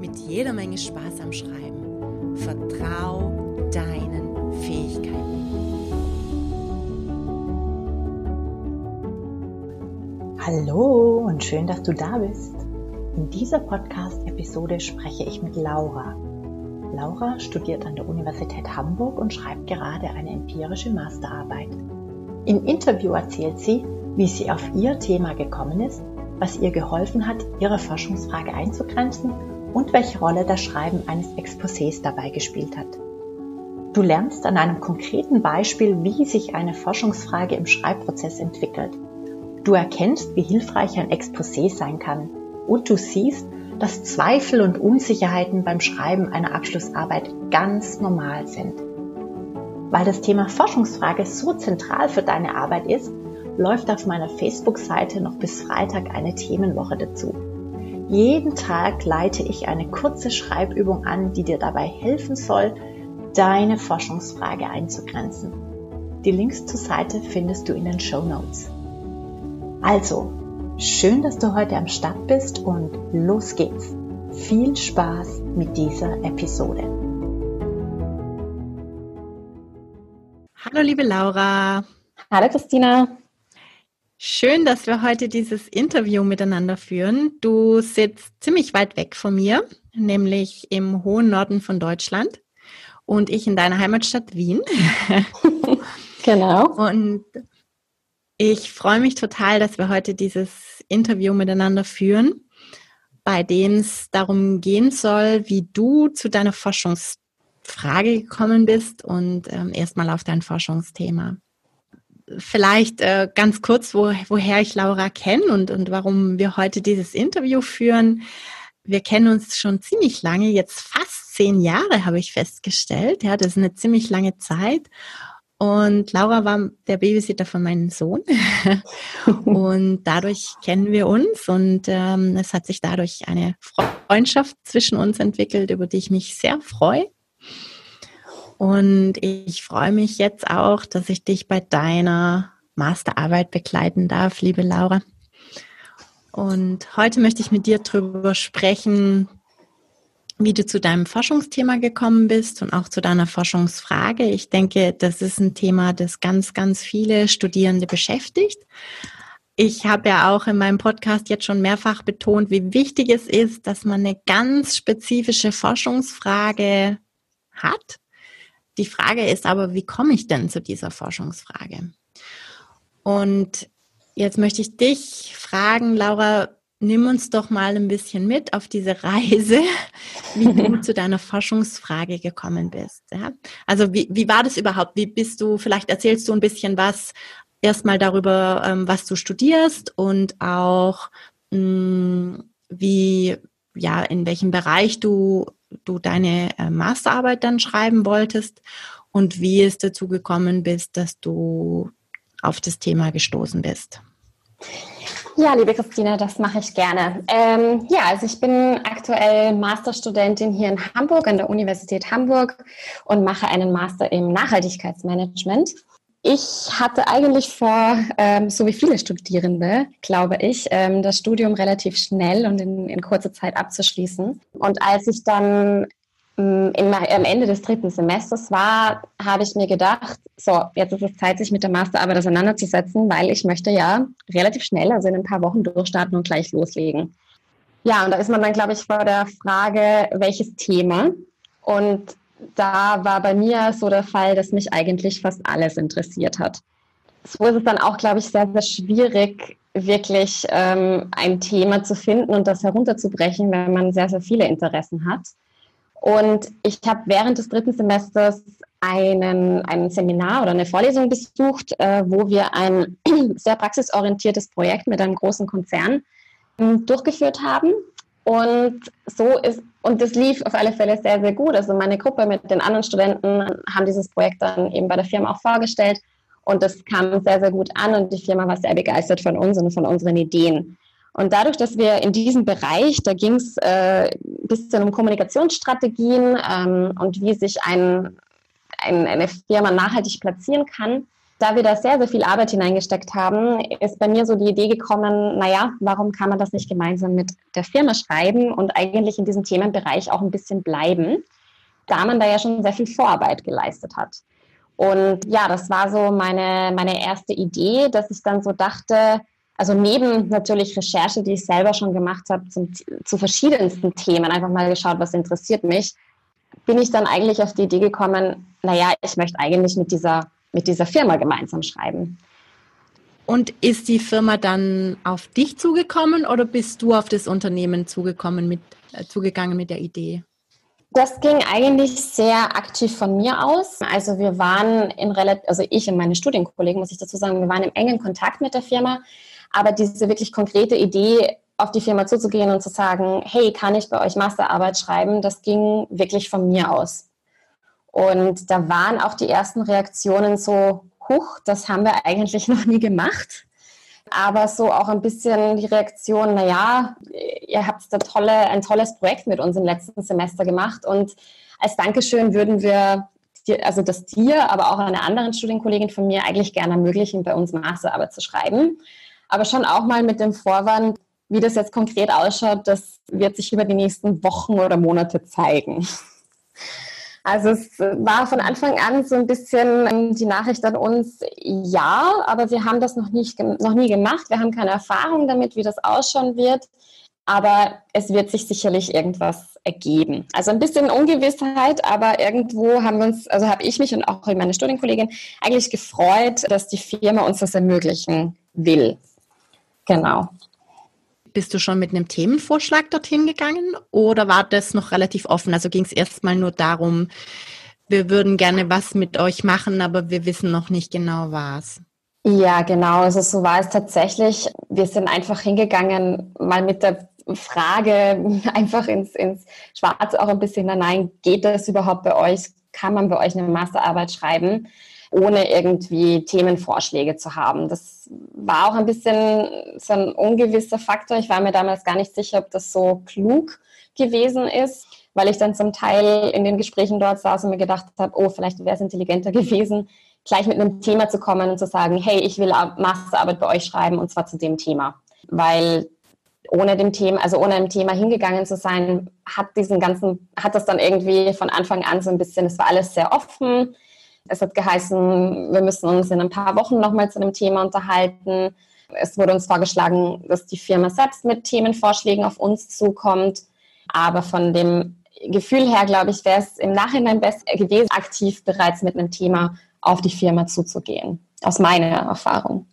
mit jeder Menge Spaß am Schreiben. Vertrau deinen Fähigkeiten. Hallo und schön, dass du da bist. In dieser Podcast-Episode spreche ich mit Laura. Laura studiert an der Universität Hamburg und schreibt gerade eine empirische Masterarbeit. Im Interview erzählt sie, wie sie auf ihr Thema gekommen ist, was ihr geholfen hat, ihre Forschungsfrage einzugrenzen und welche Rolle das Schreiben eines Exposés dabei gespielt hat. Du lernst an einem konkreten Beispiel, wie sich eine Forschungsfrage im Schreibprozess entwickelt. Du erkennst, wie hilfreich ein Exposé sein kann und du siehst, dass Zweifel und Unsicherheiten beim Schreiben einer Abschlussarbeit ganz normal sind. Weil das Thema Forschungsfrage so zentral für deine Arbeit ist, läuft auf meiner Facebook-Seite noch bis Freitag eine Themenwoche dazu. Jeden Tag leite ich eine kurze Schreibübung an, die dir dabei helfen soll, deine Forschungsfrage einzugrenzen. Die Links zur Seite findest du in den Show Notes. Also, Schön, dass du heute am Start bist und los geht's. Viel Spaß mit dieser Episode. Hallo liebe Laura. Hallo Christina. Schön, dass wir heute dieses Interview miteinander führen. Du sitzt ziemlich weit weg von mir, nämlich im hohen Norden von Deutschland und ich in deiner Heimatstadt Wien. genau. Und ich freue mich total, dass wir heute dieses Interview miteinander führen, bei dem es darum gehen soll, wie du zu deiner Forschungsfrage gekommen bist und ähm, erstmal auf dein Forschungsthema. Vielleicht äh, ganz kurz, wo, woher ich Laura kenne und, und warum wir heute dieses Interview führen. Wir kennen uns schon ziemlich lange, jetzt fast zehn Jahre habe ich festgestellt. Ja, das ist eine ziemlich lange Zeit. Und Laura war der Babysitter von meinem Sohn. und dadurch kennen wir uns und ähm, es hat sich dadurch eine Freundschaft zwischen uns entwickelt, über die ich mich sehr freue. Und ich freue mich jetzt auch, dass ich dich bei deiner Masterarbeit begleiten darf, liebe Laura. Und heute möchte ich mit dir darüber sprechen, wie du zu deinem Forschungsthema gekommen bist und auch zu deiner Forschungsfrage. Ich denke, das ist ein Thema, das ganz, ganz viele Studierende beschäftigt. Ich habe ja auch in meinem Podcast jetzt schon mehrfach betont, wie wichtig es ist, dass man eine ganz spezifische Forschungsfrage hat. Die Frage ist aber, wie komme ich denn zu dieser Forschungsfrage? Und jetzt möchte ich dich fragen, Laura, nimm uns doch mal ein bisschen mit auf diese Reise, wie du zu deiner Forschungsfrage gekommen bist. Ja? Also wie, wie war das überhaupt? Wie bist du, vielleicht erzählst du ein bisschen was erstmal darüber, ähm, was du studierst und auch mh, mm, wie, ja, in welchem Bereich du, du deine äh, Masterarbeit dann schreiben wolltest und wie es dazu gekommen bist, dass du auf das Thema gestoßen bist. Ja, liebe Christine, das mache ich gerne. Ähm, ja, also ich bin aktuell Masterstudentin hier in Hamburg an der Universität Hamburg und mache einen Master im Nachhaltigkeitsmanagement. Ich hatte eigentlich vor, ähm, so wie viele Studierende, glaube ich, ähm, das Studium relativ schnell und in, in kurzer Zeit abzuschließen. Und als ich dann ähm, in, am Ende des dritten Semesters war, habe ich mir gedacht, so, jetzt ist es Zeit, sich mit der Masterarbeit auseinanderzusetzen, weil ich möchte ja relativ schnell, also in ein paar Wochen durchstarten und gleich loslegen. Ja, und da ist man dann, glaube ich, vor der Frage, welches Thema. Und da war bei mir so der Fall, dass mich eigentlich fast alles interessiert hat. So ist es dann auch, glaube ich, sehr, sehr schwierig, wirklich ähm, ein Thema zu finden und das herunterzubrechen, wenn man sehr, sehr viele Interessen hat. Und ich habe während des dritten Semesters einen, ein Seminar oder eine Vorlesung besucht, äh, wo wir ein sehr praxisorientiertes Projekt mit einem großen Konzern äh, durchgeführt haben. Und so ist Und das lief auf alle Fälle sehr, sehr gut. Also meine Gruppe mit den anderen Studenten haben dieses Projekt dann eben bei der Firma auch vorgestellt. Und das kam sehr, sehr gut an und die Firma war sehr begeistert von uns und von unseren Ideen. Und dadurch, dass wir in diesem Bereich, da ging es äh, ein bisschen um Kommunikationsstrategien ähm, und wie sich ein, ein, eine Firma nachhaltig platzieren kann, da wir da sehr, sehr viel Arbeit hineingesteckt haben, ist bei mir so die Idee gekommen, naja, warum kann man das nicht gemeinsam mit der Firma schreiben und eigentlich in diesem Themenbereich auch ein bisschen bleiben, da man da ja schon sehr viel Vorarbeit geleistet hat. Und ja, das war so meine, meine erste Idee, dass ich dann so dachte, also neben natürlich Recherche, die ich selber schon gemacht habe zum, zu verschiedensten Themen, einfach mal geschaut, was interessiert mich, bin ich dann eigentlich auf die Idee gekommen, naja, ich möchte eigentlich mit dieser mit dieser Firma gemeinsam schreiben. Und ist die Firma dann auf dich zugekommen oder bist du auf das Unternehmen zugekommen mit, äh, zugegangen mit der Idee? Das ging eigentlich sehr aktiv von mir aus. Also wir waren in relativ, also ich und meine Studienkollegen, muss ich dazu sagen, wir waren im engen Kontakt mit der Firma. Aber diese wirklich konkrete Idee, auf die Firma zuzugehen und zu sagen, hey, kann ich bei euch Masterarbeit schreiben, das ging wirklich von mir aus. Und da waren auch die ersten Reaktionen so, huch, das haben wir eigentlich noch nie gemacht. Aber so auch ein bisschen die Reaktion, naja, ihr habt da tolle, ein tolles Projekt mit uns im letzten Semester gemacht und als Dankeschön würden wir dir, also das dir, aber auch einer anderen Studienkollegin von mir eigentlich gerne ermöglichen, bei uns Masterarbeit zu schreiben. Aber schon auch mal mit dem Vorwand, wie das jetzt konkret ausschaut, das wird sich über die nächsten Wochen oder Monate zeigen. Also es war von Anfang an so ein bisschen die Nachricht an uns, ja, aber wir haben das noch, nicht, noch nie gemacht. Wir haben keine Erfahrung damit, wie das ausschauen wird. Aber es wird sich sicherlich irgendwas ergeben. Also ein bisschen Ungewissheit, aber irgendwo haben wir uns, also habe ich mich und auch meine Studienkollegin eigentlich gefreut, dass die Firma uns das ermöglichen will. Genau. Bist du schon mit einem Themenvorschlag dorthin gegangen oder war das noch relativ offen? Also ging es erstmal nur darum, wir würden gerne was mit euch machen, aber wir wissen noch nicht genau was. Ja, genau. Also so war es tatsächlich. Wir sind einfach hingegangen, mal mit der Frage einfach ins, ins Schwarze auch ein bisschen hinein, geht das überhaupt bei euch? Kann man bei euch eine Masterarbeit schreiben? Ohne irgendwie Themenvorschläge zu haben. Das war auch ein bisschen so ein ungewisser Faktor. Ich war mir damals gar nicht sicher, ob das so klug gewesen ist, weil ich dann zum Teil in den Gesprächen dort saß und mir gedacht habe, oh, vielleicht wäre es intelligenter gewesen, gleich mit einem Thema zu kommen und zu sagen, hey, ich will Masterarbeit bei euch schreiben und zwar zu dem Thema. Weil ohne dem Thema, also ohne dem Thema hingegangen zu sein, hat diesen ganzen, hat das dann irgendwie von Anfang an so ein bisschen, es war alles sehr offen. Es hat geheißen, wir müssen uns in ein paar Wochen nochmal zu dem Thema unterhalten. Es wurde uns vorgeschlagen, dass die Firma selbst mit Themenvorschlägen auf uns zukommt. Aber von dem Gefühl her, glaube ich, wäre es im Nachhinein besser gewesen, aktiv bereits mit einem Thema auf die Firma zuzugehen. Aus meiner Erfahrung.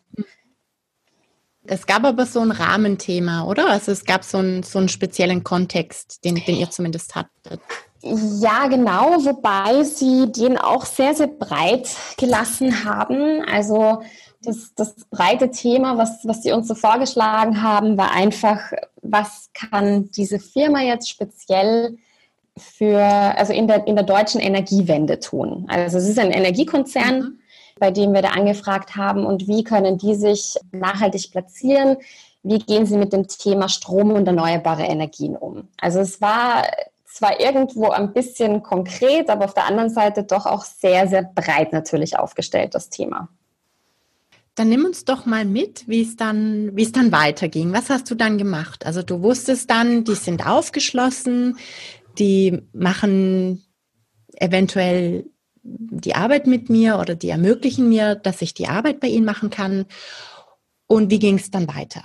Es gab aber so ein Rahmenthema, oder? Also es gab so einen, so einen speziellen Kontext, den, den ihr zumindest hattet. Ja, genau, wobei sie den auch sehr, sehr breit gelassen haben. Also das, das breite Thema, was, was sie uns so vorgeschlagen haben, war einfach, was kann diese Firma jetzt speziell für, also in der, in der deutschen Energiewende tun? Also es ist ein Energiekonzern, mhm. Bei dem wir da angefragt haben und wie können die sich nachhaltig platzieren? Wie gehen sie mit dem Thema Strom und erneuerbare Energien um? Also es war zwar irgendwo ein bisschen konkret, aber auf der anderen Seite doch auch sehr, sehr breit natürlich aufgestellt, das Thema. Dann nimm uns doch mal mit, wie es dann, wie es dann weiterging. Was hast du dann gemacht? Also du wusstest dann, die sind aufgeschlossen, die machen eventuell die Arbeit mit mir oder die ermöglichen mir, dass ich die Arbeit bei ihnen machen kann. Und wie ging es dann weiter?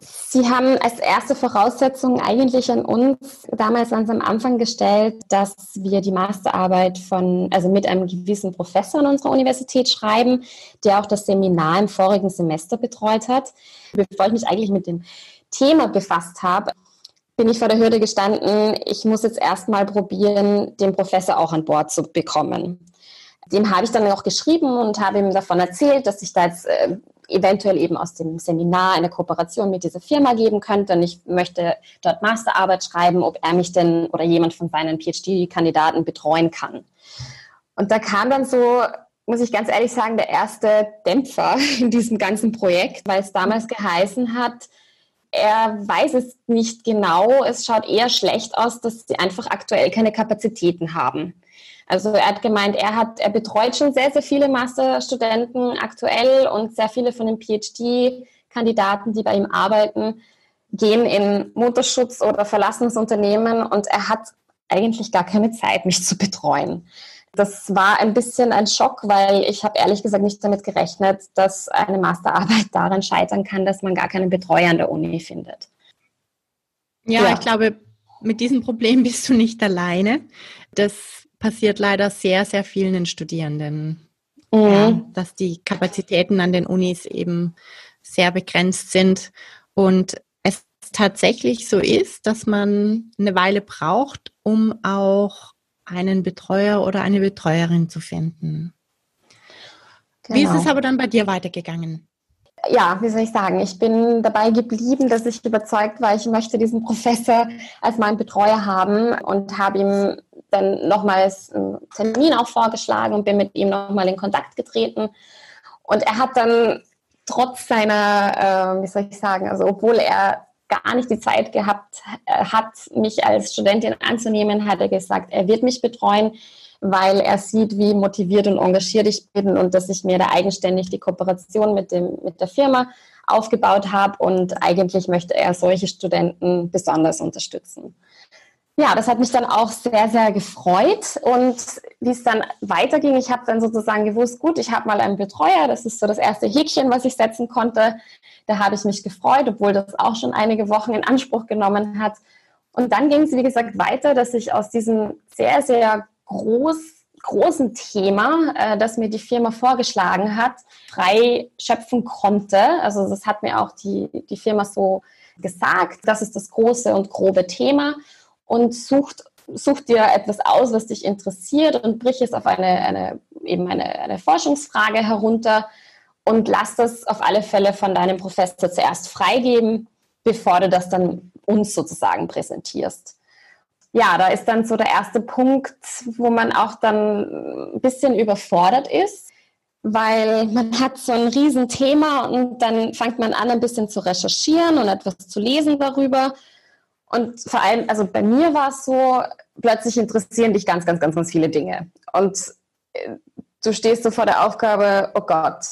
Sie haben als erste Voraussetzung eigentlich an uns damals ganz am Anfang gestellt, dass wir die Masterarbeit von, also mit einem gewissen Professor an unserer Universität schreiben, der auch das Seminar im vorigen Semester betreut hat. Bevor ich mich eigentlich mit dem Thema befasst habe, bin ich vor der Hürde gestanden, ich muss jetzt erstmal probieren, den Professor auch an Bord zu bekommen. Dem habe ich dann auch geschrieben und habe ihm davon erzählt, dass ich da jetzt äh, eventuell eben aus dem Seminar eine Kooperation mit dieser Firma geben könnte und ich möchte dort Masterarbeit schreiben, ob er mich denn oder jemand von seinen PhD-Kandidaten betreuen kann. Und da kam dann so, muss ich ganz ehrlich sagen, der erste Dämpfer in diesem ganzen Projekt, weil es damals geheißen hat, er weiß es nicht genau. Es schaut eher schlecht aus, dass sie einfach aktuell keine Kapazitäten haben. Also er hat gemeint, er hat, er betreut schon sehr, sehr viele Masterstudenten aktuell und sehr viele von den PhD-Kandidaten, die bei ihm arbeiten, gehen in Mutterschutz oder verlassen das Unternehmen und er hat eigentlich gar keine Zeit, mich zu betreuen. Das war ein bisschen ein Schock, weil ich habe ehrlich gesagt nicht damit gerechnet, dass eine Masterarbeit daran scheitern kann, dass man gar keinen Betreuer an der Uni findet. Ja, ja. ich glaube, mit diesem Problem bist du nicht alleine. Das passiert leider sehr, sehr vielen Studierenden, mhm. ja, dass die Kapazitäten an den Unis eben sehr begrenzt sind und es tatsächlich so ist, dass man eine Weile braucht, um auch einen Betreuer oder eine Betreuerin zu finden. Genau. Wie ist es genau. aber dann bei dir weitergegangen? Ja, wie soll ich sagen, ich bin dabei geblieben, dass ich überzeugt war, ich möchte diesen Professor als meinen Betreuer haben und habe ihm dann nochmals einen Termin auch vorgeschlagen und bin mit ihm nochmal in Kontakt getreten. Und er hat dann trotz seiner, äh, wie soll ich sagen, also obwohl er gar nicht die Zeit gehabt äh, hat, mich als Studentin anzunehmen, hat er gesagt, er wird mich betreuen weil er sieht, wie motiviert und engagiert ich bin und dass ich mir da eigenständig die Kooperation mit, dem, mit der Firma aufgebaut habe und eigentlich möchte er solche Studenten besonders unterstützen. Ja, das hat mich dann auch sehr, sehr gefreut und wie es dann weiterging, ich habe dann sozusagen gewusst, gut, ich habe mal einen Betreuer, das ist so das erste Häkchen, was ich setzen konnte. Da habe ich mich gefreut, obwohl das auch schon einige Wochen in Anspruch genommen hat. Und dann ging es, wie gesagt, weiter, dass ich aus diesem sehr, sehr groß, großen Thema, äh, das mir die Firma vorgeschlagen hat, frei schöpfen konnte. Also das hat mir auch die, die Firma so gesagt. Das ist das große und grobe Thema und sucht such dir etwas aus, was dich interessiert und brich es auf eine, eine eben eine, eine Forschungsfrage herunter und lass das auf alle Fälle von deinem Professor zuerst freigeben, bevor du das dann uns sozusagen präsentierst ja, da ist dann so der erste Punkt, wo man auch dann ein bisschen überfordert ist, weil man hat so ein Riesenthema und dann fängt man an, ein bisschen zu recherchieren und etwas zu lesen darüber. Und vor allem, also bei mir war es so, plötzlich interessieren dich ganz, ganz, ganz, ganz viele Dinge. Und äh, du stehst so vor der Aufgabe, oh Gott,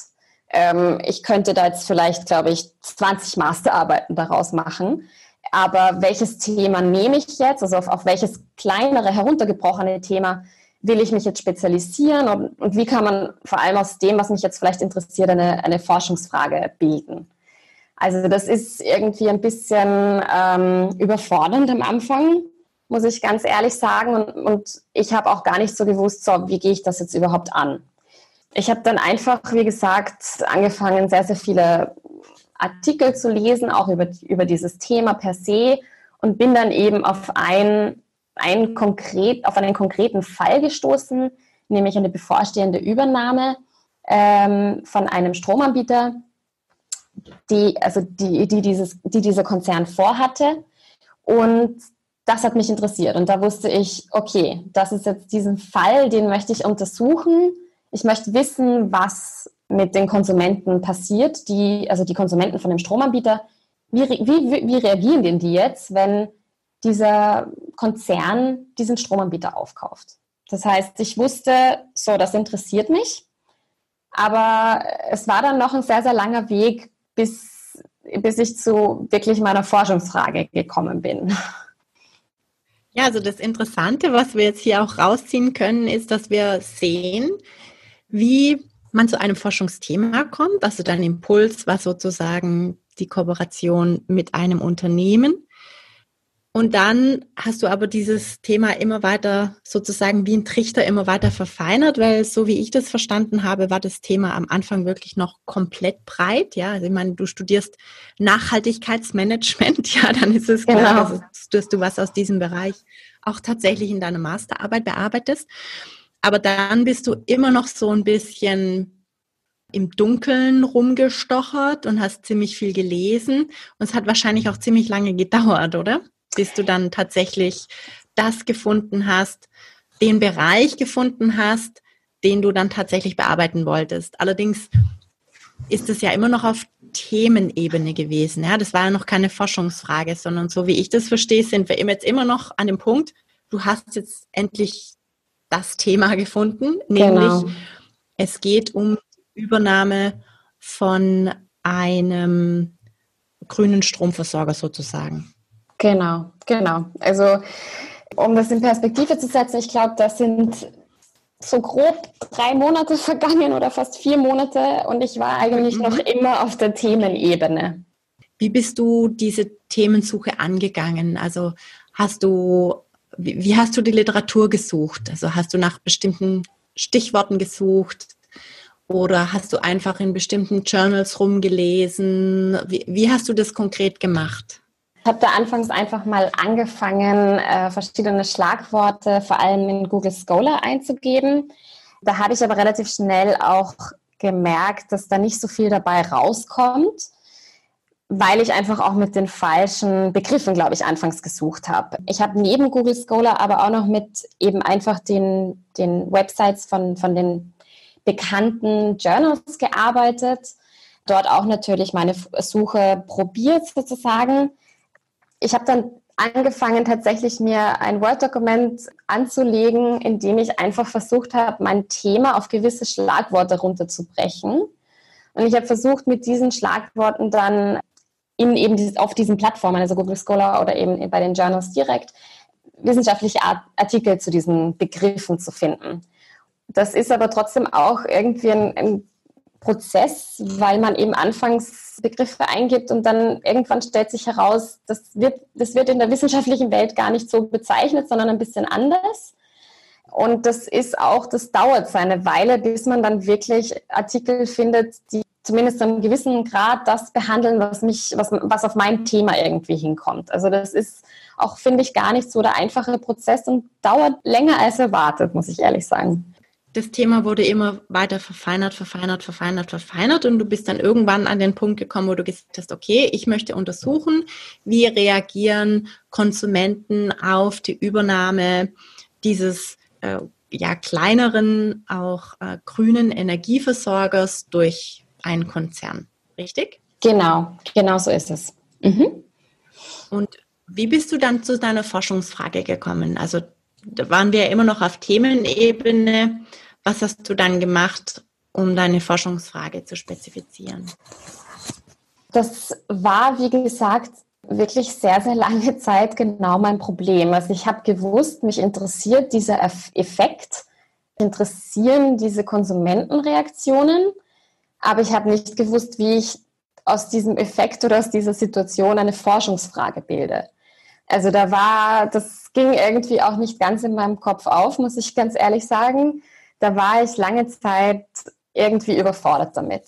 ähm, ich könnte da jetzt vielleicht, glaube ich, 20 Masterarbeiten daraus machen aber welches Thema nehme ich jetzt, also auf, auf welches kleinere, heruntergebrochene Thema will ich mich jetzt spezialisieren und, und, wie kann man vor allem aus dem, was mich jetzt vielleicht interessiert, eine, eine Forschungsfrage bilden. Also das ist irgendwie ein bisschen ähm, überfordernd am Anfang, muss ich ganz ehrlich sagen. Und, und ich habe auch gar nicht so gewusst, so, wie gehe ich das jetzt überhaupt an. Ich habe dann einfach, wie gesagt, angefangen, sehr, sehr viele Artikel zu lesen, auch über, über dieses Thema per se und bin dann eben auf, ein, ein konkret, auf einen konkreten Fall gestoßen, nämlich eine bevorstehende Übernahme ähm, von einem Stromanbieter, die, also die, die, dieses, die dieser Konzern vorhatte. Und das hat mich interessiert. Und da wusste ich, okay, das ist jetzt diesen Fall, den möchte ich untersuchen. Ich möchte wissen, was mit den Konsumenten passiert, die, also die Konsumenten von dem Stromanbieter, wie, wie, wie reagieren denn die jetzt, wenn dieser Konzern diesen Stromanbieter aufkauft? Das heißt, ich wusste, so, das interessiert mich, aber es war dann noch ein sehr, sehr langer Weg, bis, bis ich zu wirklich meiner Forschungsfrage gekommen bin. Ja, also das Interessante, was wir jetzt hier auch rausziehen können, ist, dass wir sehen, wie man zu einem Forschungsthema kommt, also dein Impuls war sozusagen die Kooperation mit einem Unternehmen. Und dann hast du aber dieses Thema immer weiter sozusagen wie ein Trichter immer weiter verfeinert, weil so wie ich das verstanden habe, war das Thema am Anfang wirklich noch komplett breit. Ja, also ich meine, du studierst Nachhaltigkeitsmanagement, ja, dann ist es klar, genau. dass du was aus diesem Bereich auch tatsächlich in deiner Masterarbeit bearbeitest. Aber dann bist du immer noch so ein bisschen im Dunkeln rumgestochert und hast ziemlich viel gelesen. Und es hat wahrscheinlich auch ziemlich lange gedauert, oder? Bis du dann tatsächlich das gefunden hast, den Bereich gefunden hast, den du dann tatsächlich bearbeiten wolltest. Allerdings ist es ja immer noch auf Themenebene gewesen. Ja, das war ja noch keine Forschungsfrage, sondern so wie ich das verstehe, sind wir jetzt immer noch an dem Punkt, du hast jetzt endlich das Thema gefunden, nämlich genau. es geht um Übernahme von einem grünen Stromversorger sozusagen. Genau, genau. Also um das in Perspektive zu setzen, ich glaube, das sind so grob drei Monate vergangen oder fast vier Monate und ich war eigentlich mhm. noch immer auf der Themenebene. Wie bist du diese Themensuche angegangen? Also hast du, wie, hast du die Literatur gesucht? Also hast du nach bestimmten Stichworten gesucht? Oder hast du einfach in bestimmten Journals rumgelesen? Wie, wie hast du das konkret gemacht? Habe da anfangs einfach mal angefangen, äh, verschiedene Schlagworte vor allem in Google Scholar einzugeben. Da habe ich aber relativ schnell auch gemerkt, dass da nicht so viel dabei rauskommt, weil ich einfach auch mit den falschen Begriffen, glaube ich, anfangs gesucht habe. Ich habe neben Google Scholar aber auch noch mit eben einfach den, den Websites von, von den bekannten Journals gearbeitet, dort auch natürlich meine Suche probiert sozusagen ich habe dann angefangen, tatsächlich mir ein Word-Dokument anzulegen, in dem ich einfach versucht habe, mein Thema auf gewisse Schlagworte runterzubrechen. Und ich habe versucht, mit diesen Schlagworten dann in eben dieses, auf diesen Plattformen, also Google Scholar oder eben bei den Journals direkt, wissenschaftliche Artikel zu diesen Begriffen zu finden. Das ist aber trotzdem auch irgendwie ein, ein Prozess, weil man eben anfangs Begriffe eingibt und dann irgendwann stellt sich heraus, das wird, das wird in der wissenschaftlichen Welt gar nicht so bezeichnet, sondern ein bisschen anders. Und das ist auch, das dauert seine Weile, bis man dann wirklich Artikel findet, die zumindest einem gewissen Grad das behandeln, was mich, was, was auf mein Thema irgendwie hinkommt. Also das ist auch, finde ich, gar nicht so der einfache Prozess und dauert länger als erwartet, muss ich ehrlich sagen das Thema wurde immer weiter verfeinert, verfeinert, verfeinert, verfeinert und du bist dann irgendwann an den Punkt gekommen, wo du gesagt hast, okay, ich möchte untersuchen, wie reagieren Konsumenten auf die Übernahme dieses äh, ja kleineren, auch äh, grünen Energieversorgers durch einen Konzern, richtig? Genau, genau so ist es. Mhm. Und wie bist du dann zu deiner Forschungsfrage gekommen? Also da waren wir ja immer noch auf Themenebene. Was hast du dann gemacht, um deine Forschungsfrage zu spezifizieren? Das war, wie gesagt, wirklich sehr, sehr lange Zeit genau mein Problem. Also ich habe gewusst, mich interessiert dieser Effekt, interessieren diese Konsumentenreaktionen, aber ich habe nicht gewusst, wie ich aus diesem Effekt oder aus dieser Situation eine Forschungsfrage bilde. Also da war, das ging irgendwie auch nicht ganz in meinem Kopf auf, muss ich ganz ehrlich sagen da war ich lange Zeit irgendwie überfordert damit.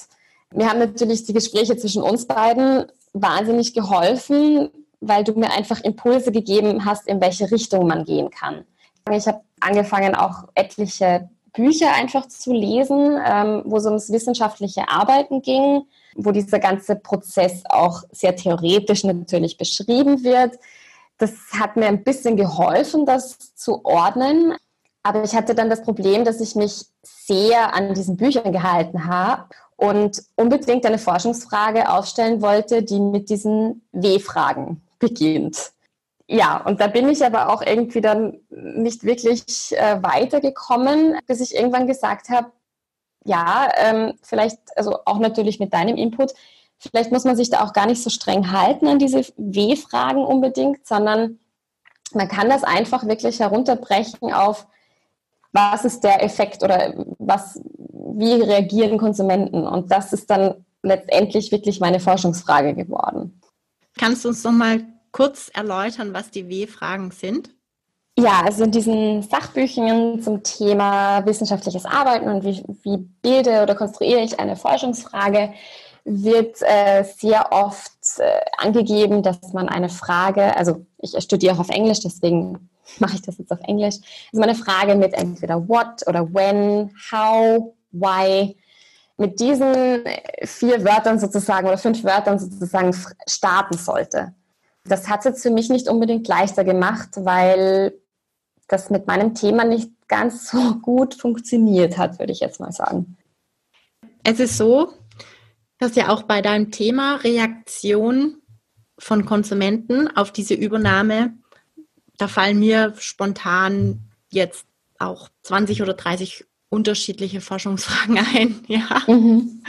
Mir haben natürlich die Gespräche zwischen uns beiden wahnsinnig geholfen, weil du mir einfach Impulse gegeben hast, in welche Richtung man gehen kann. Ich habe angefangen, auch etliche Bücher einfach zu lesen, ähm, wo es ums wissenschaftliche Arbeiten ging, wo dieser ganze Prozess auch sehr theoretisch natürlich beschrieben wird. Das hat mir ein bisschen geholfen, das zu ordnen. Aber ich hatte dann das Problem, dass ich mich sehr an diesen Büchern gehalten habe und unbedingt eine Forschungsfrage aufstellen wollte, die mit diesen W-Fragen beginnt. Ja, und da bin ich aber auch irgendwie dann nicht wirklich äh, weitergekommen, bis ich irgendwann gesagt habe, ja, ähm, vielleicht, also auch natürlich mit deinem Input, vielleicht muss man sich da auch gar nicht so streng halten an diese W-Fragen unbedingt, sondern man kann das einfach wirklich herunterbrechen auf was ist der Effekt oder was, wie reagieren Konsumenten? Und das ist dann letztendlich wirklich meine Forschungsfrage geworden. Kannst du uns noch mal kurz erläutern, was die W-Fragen sind? Ja, also in diesen Sachbüchern zum Thema wissenschaftliches Arbeiten und wie, wie bilde oder konstruiere ich eine Forschungsfrage, wird äh, sehr oft äh, angegeben, dass man eine Frage, also ich studiere auch auf Englisch, deswegen mache ich das jetzt auf Englisch, also meine Frage mit entweder what oder when, how, why mit diesen vier Wörtern sozusagen oder fünf Wörtern sozusagen starten sollte. Das hat es jetzt für mich nicht unbedingt leichter gemacht, weil das mit meinem Thema nicht ganz so gut funktioniert hat, würde ich jetzt mal sagen. Es ist so, dass ja auch bei deinem Thema Reaktion von Konsumenten auf diese Übernahme, da fallen mir spontan jetzt auch 20 oder 30 unterschiedliche Forschungsfragen ein. Ja. Mhm.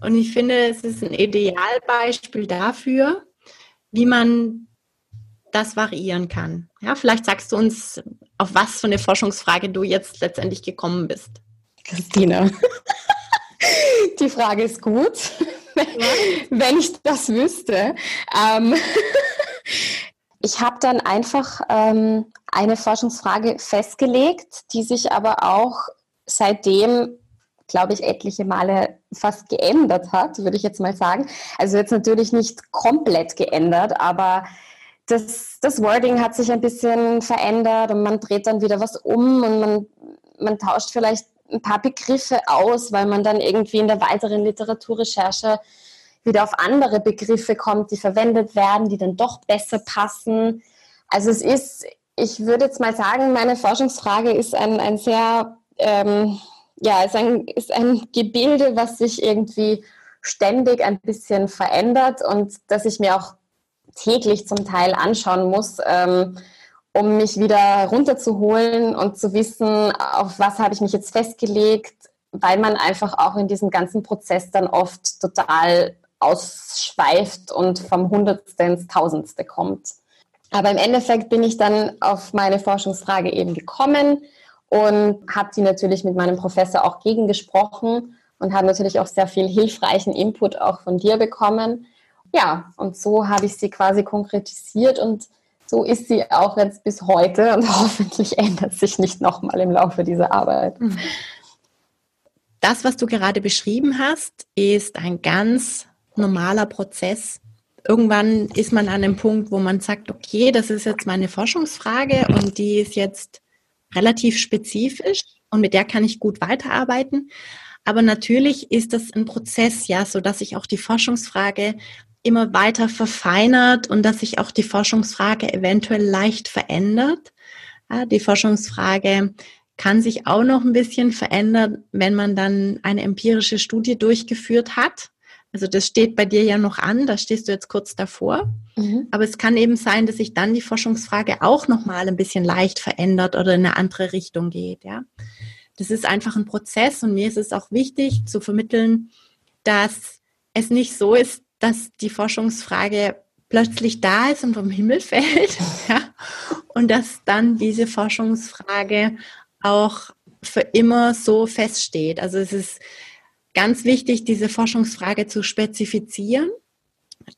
Und ich finde, es ist ein Idealbeispiel dafür, wie man das variieren kann. Ja, vielleicht sagst du uns, auf was für eine Forschungsfrage du jetzt letztendlich gekommen bist. Christina, die Frage ist gut, wenn ich das wüsste. Ähm, ich habe dann einfach ähm, eine Forschungsfrage festgelegt, die sich aber auch seitdem, glaube ich, etliche Male fast geändert hat, würde ich jetzt mal sagen. Also jetzt natürlich nicht komplett geändert, aber das, das Wording hat sich ein bisschen verändert und man dreht dann wieder was um und man, man tauscht vielleicht ein paar Begriffe aus, weil man dann irgendwie in der weiteren Literaturrecherche wieder auf andere Begriffe kommt, die verwendet werden, die dann doch besser passen. Also es ist, ich würde jetzt mal sagen, meine Forschungsfrage ist ein, ein sehr ähm, ja, ist ein, ist ein Gebilde, was sich irgendwie ständig ein bisschen verändert und das ich mir auch täglich zum Teil anschauen muss, ähm, um mich wieder runterzuholen und zu wissen, auf was habe ich mich jetzt festgelegt, weil man einfach auch in diesem ganzen Prozess dann oft total ausschweift und vom Hundertste ins Tausendste kommt. Aber im Endeffekt bin ich dann auf meine Forschungsfrage eben gekommen und habe die natürlich mit meinem Professor auch gegengesprochen und habe natürlich auch sehr viel hilfreichen Input auch von dir bekommen. Ja, und so habe ich sie quasi konkretisiert und so ist sie auch jetzt bis heute und hoffentlich ändert sich nicht nochmal im Laufe dieser Arbeit. Mhm. Das, was du gerade beschrieben hast, ist ein ganz normaler Prozess. Irgendwann ist man an einem Punkt, wo man sagt, okay, das ist jetzt meine Forschungsfrage und die ist jetzt relativ spezifisch und mit der kann ich gut weiterarbeiten. Aber natürlich ist das ein Prozess, ja, so dass sich auch die Forschungsfrage immer weiter verfeinert und dass sich auch die Forschungsfrage eventuell leicht verändert. Ja, die Forschungsfrage kann sich auch noch ein bisschen verändern, wenn man dann eine empirische Studie durchgeführt hat. Also das steht bei dir ja noch an, da stehst du jetzt kurz davor. Mhm. Aber es kann eben sein, dass sich dann die Forschungsfrage auch nochmal ein bisschen leicht verändert oder in eine andere Richtung geht. Ja, das ist einfach ein Prozess und mir ist es auch wichtig zu vermitteln, dass es nicht so ist, dass die Forschungsfrage plötzlich da ist und vom Himmel fällt. ja? Und dass dann diese Forschungsfrage auch für immer so feststeht. Also es ist ganz wichtig, diese Forschungsfrage zu spezifizieren.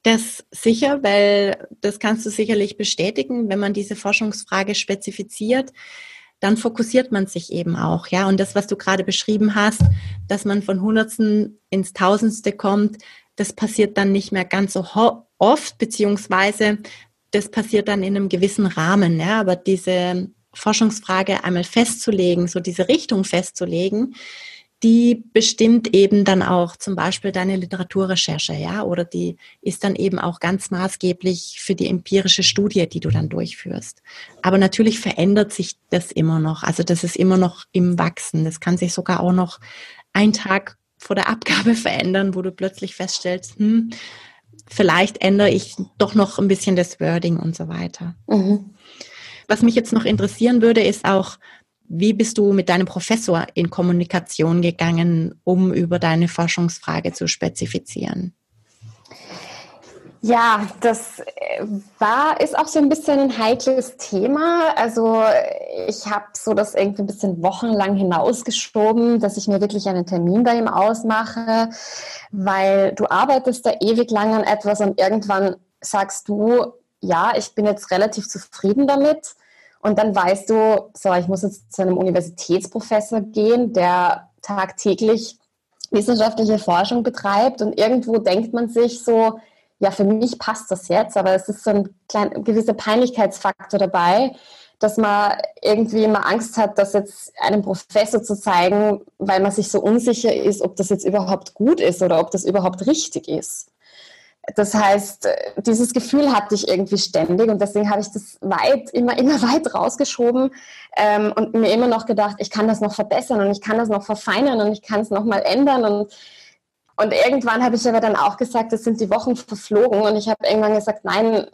Das sicher, weil das kannst du sicherlich bestätigen, wenn man diese Forschungsfrage spezifiziert, dann fokussiert man sich eben auch, ja. Und das, was du gerade beschrieben hast, dass man von Hundertsten ins Tausendste kommt, das passiert dann nicht mehr ganz so oft, beziehungsweise das passiert dann in einem gewissen Rahmen, ja. Aber diese Forschungsfrage einmal festzulegen, so diese Richtung festzulegen, die bestimmt eben dann auch zum Beispiel deine Literaturrecherche, ja, oder die ist dann eben auch ganz maßgeblich für die empirische Studie, die du dann durchführst. Aber natürlich verändert sich das immer noch. Also das ist immer noch im Wachsen. Das kann sich sogar auch noch ein Tag vor der Abgabe verändern, wo du plötzlich feststellst, hm, vielleicht ändere ich doch noch ein bisschen das Wording und so weiter. Mhm. Was mich jetzt noch interessieren würde, ist auch, wie bist du mit deinem Professor in Kommunikation gegangen, um über deine Forschungsfrage zu spezifizieren? Ja, das äh, war, ist auch so ein bisschen ein heikles Thema. Also ich habe so das irgendwie ein bisschen wochenlang hinausgeschoben, dass ich mir wirklich einen Termin bei ihm ausmache, weil du arbeitest da ewig lang an etwas und irgendwann sagst du, ja, ich bin jetzt relativ zufrieden damit und dann weißt du, so, ich muss jetzt zu einem Universitätsprofessor gehen, der tagtäglich wissenschaftliche Forschung betreibt. Und irgendwo denkt man sich so, ja, für mich passt das jetzt, aber es ist so ein, klein, ein gewisser Peinlichkeitsfaktor dabei, dass man irgendwie immer Angst hat, das jetzt einem Professor zu zeigen, weil man sich so unsicher ist, ob das jetzt überhaupt gut ist oder ob das überhaupt richtig ist. Das heißt, dieses Gefühl hatte ich irgendwie ständig und deswegen habe ich das weit, immer, immer weit rausgeschoben ähm, und mir immer noch gedacht, ich kann das noch verbessern und ich kann das noch verfeinern und ich kann es noch mal ändern und und irgendwann habe ich aber dann auch gesagt, es sind die Wochen verflogen und ich habe irgendwann gesagt, nein,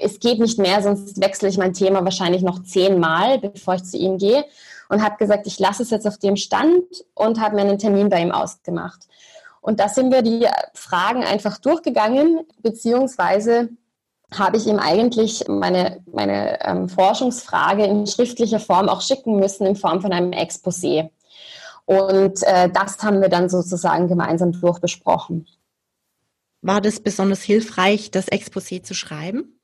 es geht nicht mehr, sonst wechsle ich mein Thema wahrscheinlich noch zehnmal, bevor ich zu ihm gehe. Und habe gesagt, ich lasse es jetzt auf dem Stand und habe mir einen Termin bei ihm ausgemacht. Und da sind wir die Fragen einfach durchgegangen, beziehungsweise habe ich ihm eigentlich meine, meine ähm, Forschungsfrage in schriftlicher Form auch schicken müssen, in Form von einem Exposé. Und äh, das haben wir dann sozusagen gemeinsam durchbesprochen. War das besonders hilfreich, das Exposé zu schreiben?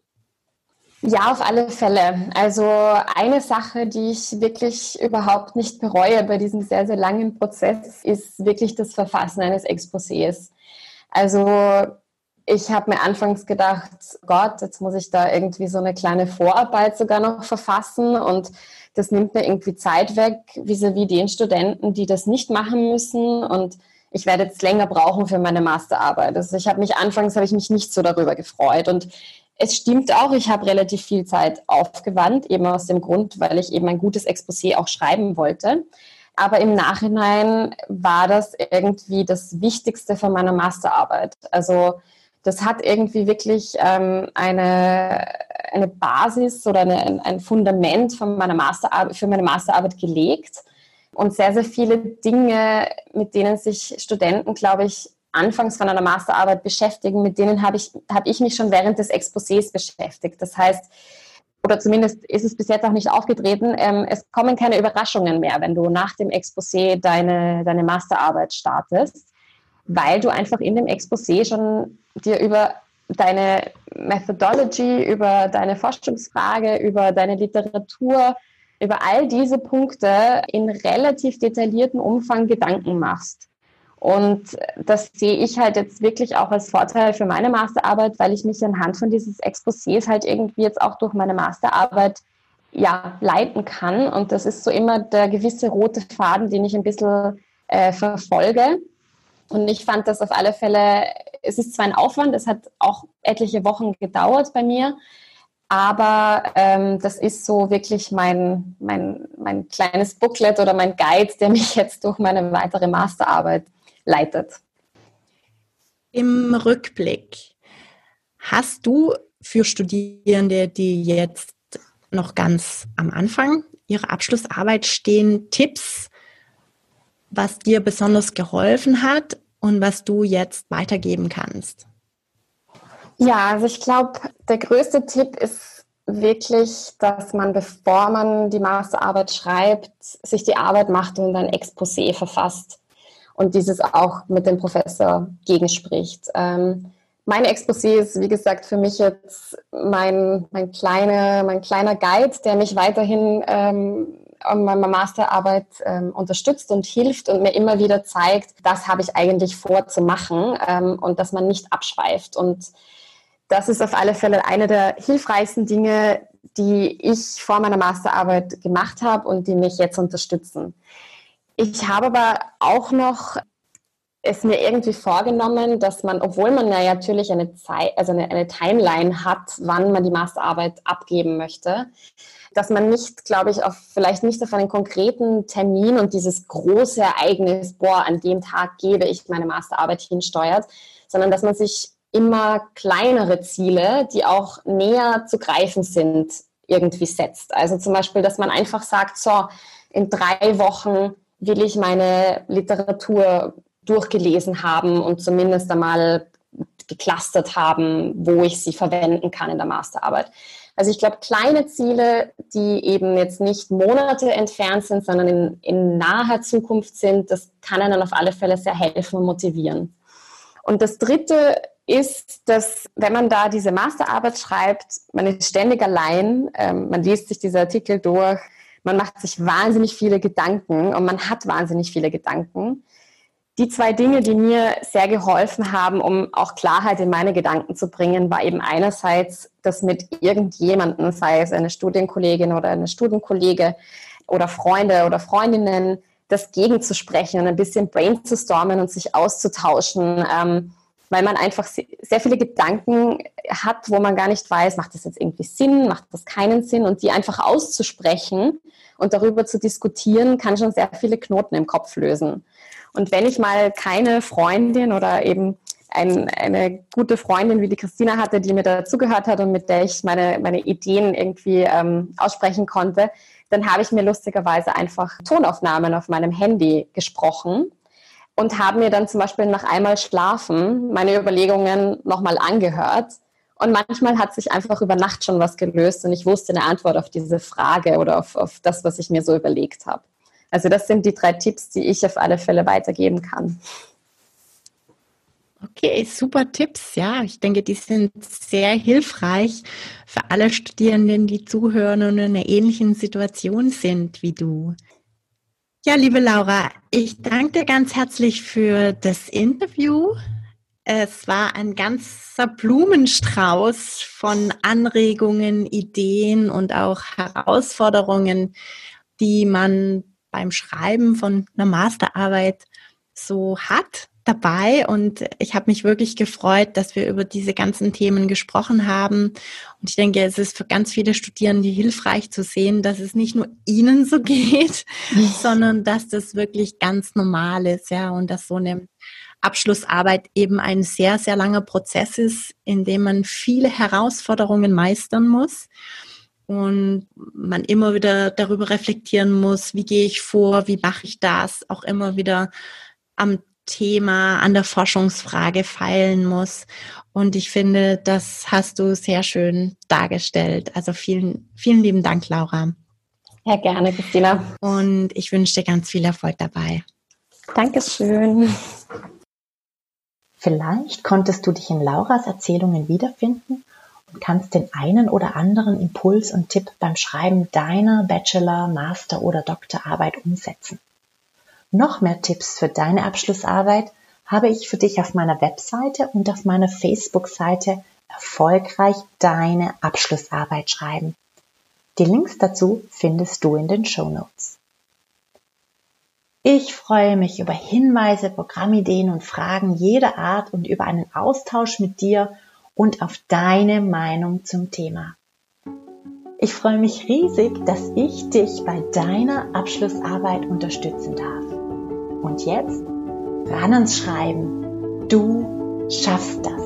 Ja, auf alle Fälle. Also eine Sache, die ich wirklich überhaupt nicht bereue bei diesem sehr, sehr langen Prozess, ist wirklich das Verfassen eines Exposés. Also ich habe mir anfangs gedacht, Gott, jetzt muss ich da irgendwie so eine kleine Vorarbeit sogar noch verfassen und das nimmt mir irgendwie Zeit weg, vis-à-vis -vis den Studenten, die das nicht machen müssen und ich werde jetzt länger brauchen für meine Masterarbeit. Also ich habe mich anfangs habe ich mich nicht so darüber gefreut und es stimmt auch, ich habe relativ viel Zeit aufgewandt, eben aus dem Grund, weil ich eben ein gutes Exposé auch schreiben wollte. Aber im Nachhinein war das irgendwie das Wichtigste von meiner Masterarbeit. Also das hat irgendwie wirklich ähm, eine, eine Basis oder eine, ein Fundament von meiner Masterarbeit, für meine Masterarbeit gelegt. Und sehr, sehr viele Dinge, mit denen sich Studenten, glaube ich, anfangs von einer Masterarbeit beschäftigen, mit denen habe ich, habe ich mich schon während des Exposés beschäftigt. Das heißt, oder zumindest ist es bis jetzt auch nicht aufgetreten, ähm, es kommen keine Überraschungen mehr, wenn du nach dem Exposé deine, deine Masterarbeit startest, weil du einfach in dem Exposé schon dir über deine Methodology, über deine Forschungsfrage, über deine Literatur, über all diese Punkte in relativ detailliertem Umfang Gedanken machst. Und das sehe ich halt jetzt wirklich auch als Vorteil für meine Masterarbeit, weil ich mich anhand von dieses Exposés halt irgendwie jetzt auch durch meine Masterarbeit ja, leiten kann. Und das ist so immer der gewisse rote Faden, den ich ein bisschen äh, verfolge. Und ich fand das auf alle Fälle, es ist zwar ein Aufwand, es hat auch etliche Wochen gedauert bei mir, aber ähm, das ist so wirklich mein, mein, mein kleines Booklet oder mein Guide, der mich jetzt durch meine weitere Masterarbeit leitet. Im Rückblick, hast du für Studierende, die jetzt noch ganz am Anfang ihrer Abschlussarbeit stehen, Tipps, was dir besonders geholfen hat und was du jetzt weitergeben kannst? Ja, also ich glaube, der größte Tipp ist wirklich, dass man, bevor man die Masterarbeit schreibt, sich die Arbeit macht und ein Exposé verfasst und dieses auch mit dem Professor gegenspricht. Ähm, mein Exposé ist, wie gesagt, für mich jetzt mein, mein, kleine, mein kleiner Guide, der mich weiterhin ähm, an meiner Masterarbeit ähm, unterstützt und hilft und mir immer wieder zeigt, das habe ich eigentlich vor zu machen ähm, und dass man nicht abschweift. Und das ist auf alle Fälle eine der hilfreichsten Dinge, die ich vor meiner Masterarbeit gemacht habe und die mich jetzt unterstützen. Ich habe aber auch noch es mir irgendwie vorgenommen, dass man, obwohl man ja natürlich eine Zeit, also eine, eine Timeline hat, wann man die Masterarbeit abgeben möchte, dass man nicht, glaube ich, auf, vielleicht nicht auf einen konkreten Termin und dieses große Ereignis, boah, an dem Tag gebe ich meine Masterarbeit hinsteuert, sondern dass man sich immer kleinere Ziele, die auch näher zu greifen sind, irgendwie setzt. Also zum Beispiel, dass man einfach sagt, so, in drei Wochen will ich meine Literatur durchgelesen haben und zumindest einmal geclustert haben, wo ich sie verwenden kann in der Masterarbeit. Also ich glaube, kleine Ziele, die eben jetzt nicht Monate entfernt sind, sondern in, in naher Zukunft sind, das kann einen auf alle Fälle sehr helfen und motivieren. Und das Dritte ist, dass wenn man da diese Masterarbeit schreibt, man ist ständig allein, ähm, man liest sich diese Artikel durch, man macht sich wahnsinnig viele Gedanken und man hat wahnsinnig viele Gedanken. die zwei Dinge, die mir sehr geholfen haben, um auch Klarheit in meine Gedanken zu bringen, war eben einerseits, dass mit irgendjemandem, sei es eine Studienkollegin oder eine Studienkollege oder Freunde oder Freundinnen, das gegenzusprechen und ein bisschen brainstormen und sich auszutauschen, ähm, weil man einfach sehr viele Gedanken hat, wo man gar nicht weiß, macht das jetzt irgendwie Sinn, macht das keinen Sinn und die einfach auszusprechen und darüber zu diskutieren, kann schon sehr viele Knoten im Kopf lösen. Und wenn ich mal keine Freundin oder eben ein, eine gute Freundin wie die Christina hatte, die mir dazugehört hat und mit der ich meine, meine Ideen irgendwie ähm, aussprechen konnte, dann habe ich mir lustigerweise einfach Tonaufnahmen auf meinem Handy gesprochen und habe mir dann zum Beispiel nach einmal Schlafen meine Überlegungen nochmal angehört. Und manchmal hat sich einfach über Nacht schon was gelöst und ich wusste eine Antwort auf diese Frage oder auf, auf das, was ich mir so überlegt habe. Also das sind die drei Tipps, die ich auf alle Fälle weitergeben kann. Okay, super Tipps. Ja, ich denke, die sind sehr hilfreich für alle Studierenden, die zuhören und in einer ähnlichen Situation sind wie du. Ja, liebe Laura, ich danke dir ganz herzlich für das Interview. Es war ein ganzer Blumenstrauß von Anregungen, Ideen und auch Herausforderungen, die man beim Schreiben von einer Masterarbeit so hat dabei und ich habe mich wirklich gefreut, dass wir über diese ganzen Themen gesprochen haben. Und ich denke, es ist für ganz viele Studierende hilfreich zu sehen, dass es nicht nur ihnen so geht, sondern dass das wirklich ganz normal ist, ja, und dass so eine Abschlussarbeit eben ein sehr, sehr langer Prozess ist, in dem man viele Herausforderungen meistern muss und man immer wieder darüber reflektieren muss, wie gehe ich vor, wie mache ich das, auch immer wieder am Thema, an der Forschungsfrage feilen muss. Und ich finde, das hast du sehr schön dargestellt. Also vielen, vielen lieben Dank, Laura. Ja, gerne, Christina. Und ich wünsche dir ganz viel Erfolg dabei. Dankeschön. Vielleicht konntest du dich in Lauras Erzählungen wiederfinden und kannst den einen oder anderen Impuls und Tipp beim Schreiben deiner Bachelor-, Master- oder Doktorarbeit umsetzen. Noch mehr Tipps für deine Abschlussarbeit habe ich für dich auf meiner Webseite und auf meiner Facebook-Seite Erfolgreich deine Abschlussarbeit schreiben. Die Links dazu findest du in den Show Notes. Ich freue mich über Hinweise, Programmideen und Fragen jeder Art und über einen Austausch mit dir und auf deine Meinung zum Thema. Ich freue mich riesig, dass ich dich bei deiner Abschlussarbeit unterstützen darf. Und jetzt ran ans Schreiben. Du schaffst das.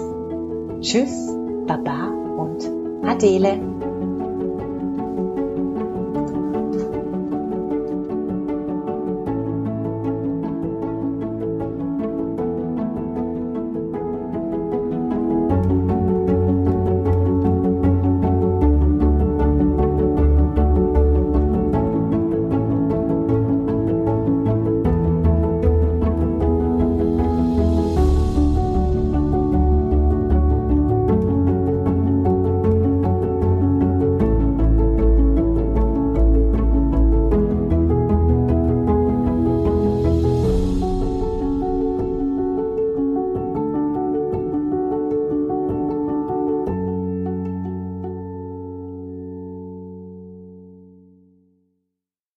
Tschüss, Baba und Adele.